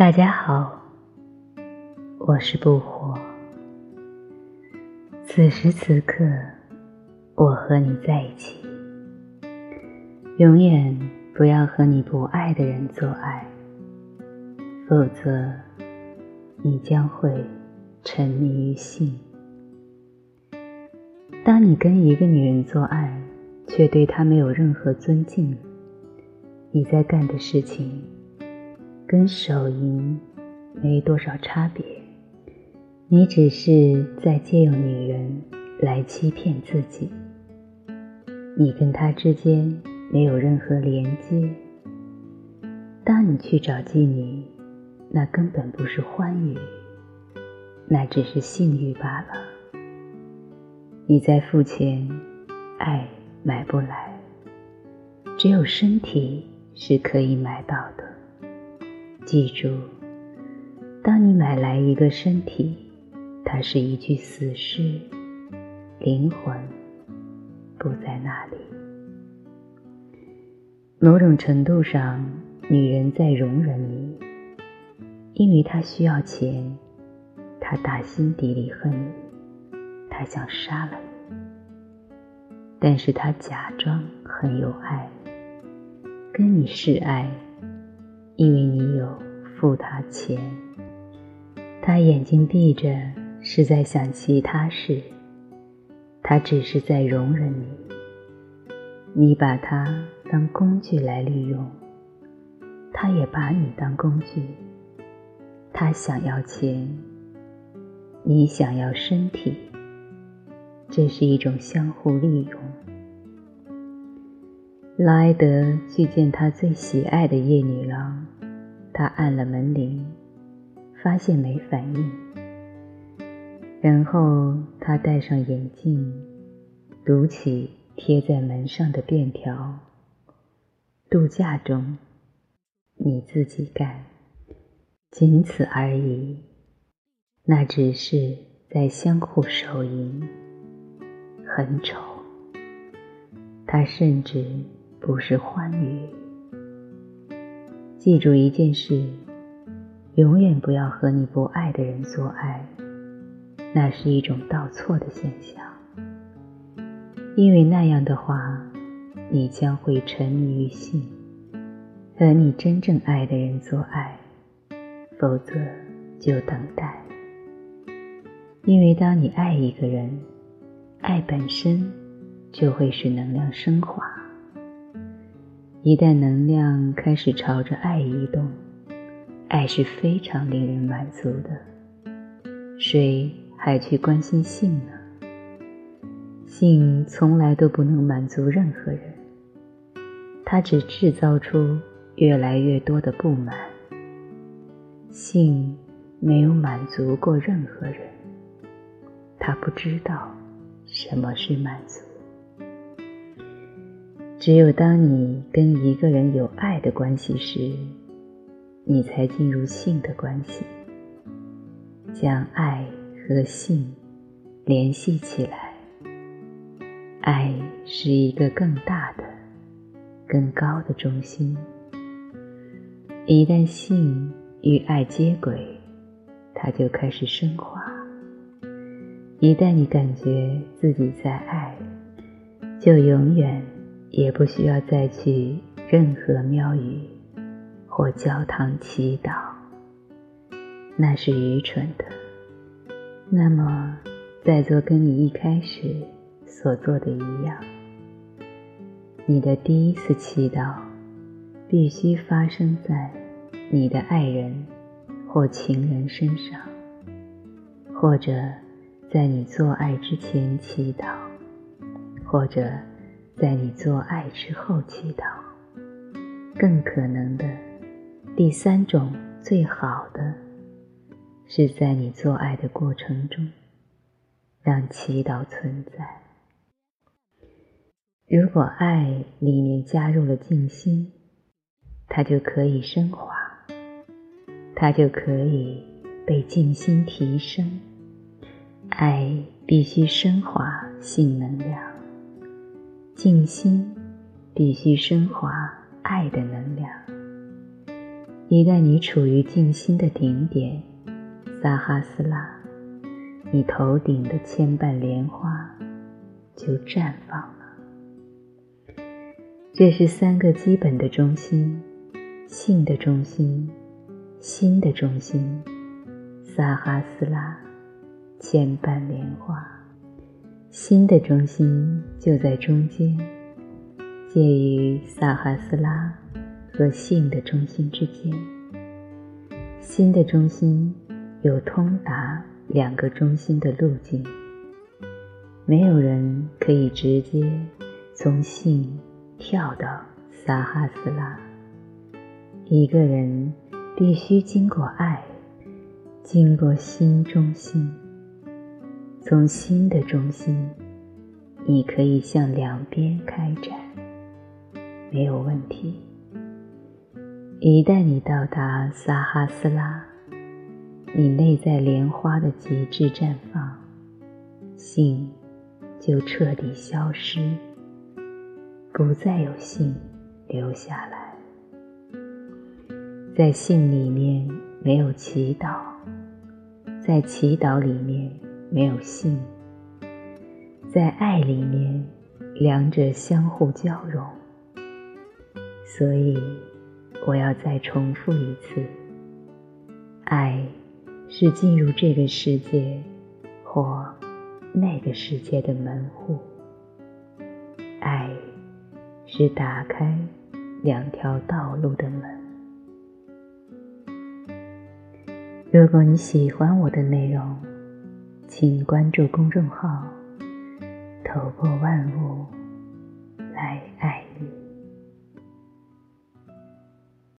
大家好，我是不火。此时此刻，我和你在一起。永远不要和你不爱的人做爱，否则你将会沉迷于性。当你跟一个女人做爱，却对她没有任何尊敬，你在干的事情。跟手淫没多少差别，你只是在借用女人来欺骗自己。你跟她之间没有任何连接。当你去找妓女，那根本不是欢愉，那只是性欲罢了。你在付钱，爱买不来，只有身体是可以买到的。记住，当你买来一个身体，它是一具死尸，灵魂不在那里。某种程度上，女人在容忍你，因为她需要钱，她打心底里恨你，她想杀了你，但是她假装很有爱，跟你示爱。因为你有付他钱，他眼睛闭着是在想其他事，他只是在容忍你。你把他当工具来利用，他也把你当工具。他想要钱，你想要身体，这是一种相互利用。劳埃德去见他最喜爱的夜女郎，他按了门铃，发现没反应。然后他戴上眼镜，读起贴在门上的便条：“度假中，你自己干，仅此而已。那只是在相互手淫，很丑。他甚至……”不是欢愉。记住一件事：永远不要和你不爱的人做爱，那是一种倒错的现象。因为那样的话，你将会沉迷于性，和你真正爱的人做爱；否则，就等待。因为当你爱一个人，爱本身就会使能量升华。一旦能量开始朝着爱移动，爱是非常令人满足的。谁还去关心性呢？性从来都不能满足任何人，它只制造出越来越多的不满。性没有满足过任何人，他不知道什么是满足。只有当你跟一个人有爱的关系时，你才进入性的关系。将爱和性联系起来，爱是一个更大的、更高的中心。一旦性与爱接轨，它就开始升华。一旦你感觉自己在爱，就永远。也不需要再去任何庙宇或教堂祈祷，那是愚蠢的。那么，再做跟你一开始所做的一样，你的第一次祈祷必须发生在你的爱人或情人身上，或者在你做爱之前祈祷，或者。在你做爱之后祈祷，更可能的第三种最好的，是在你做爱的过程中，让祈祷存在。如果爱里面加入了静心，它就可以升华，它就可以被静心提升。爱必须升华性能量。静心必须升华爱的能量，一旦你处于静心的顶点，萨哈斯拉，你头顶的千瓣莲花就绽放了。这是三个基本的中心：性的中心、心的中心、萨哈斯拉，千瓣莲花。心的中心就在中间，介于萨哈斯拉。和性的中心之间，心的中心有通达两个中心的路径。没有人可以直接从性跳到撒哈斯拉。一个人必须经过爱，经过心中心。从心的中心，你可以向两边开展，没有问题。一旦你到达撒哈斯拉，你内在莲花的极致绽放，性就彻底消失，不再有性留下来。在性里面没有祈祷，在祈祷里面没有性，在爱里面两者相互交融，所以。我要再重复一次：爱是进入这个世界或那个世界的门户。爱是打开两条道路的门。如果你喜欢我的内容，请关注公众号“透过万物来爱你”。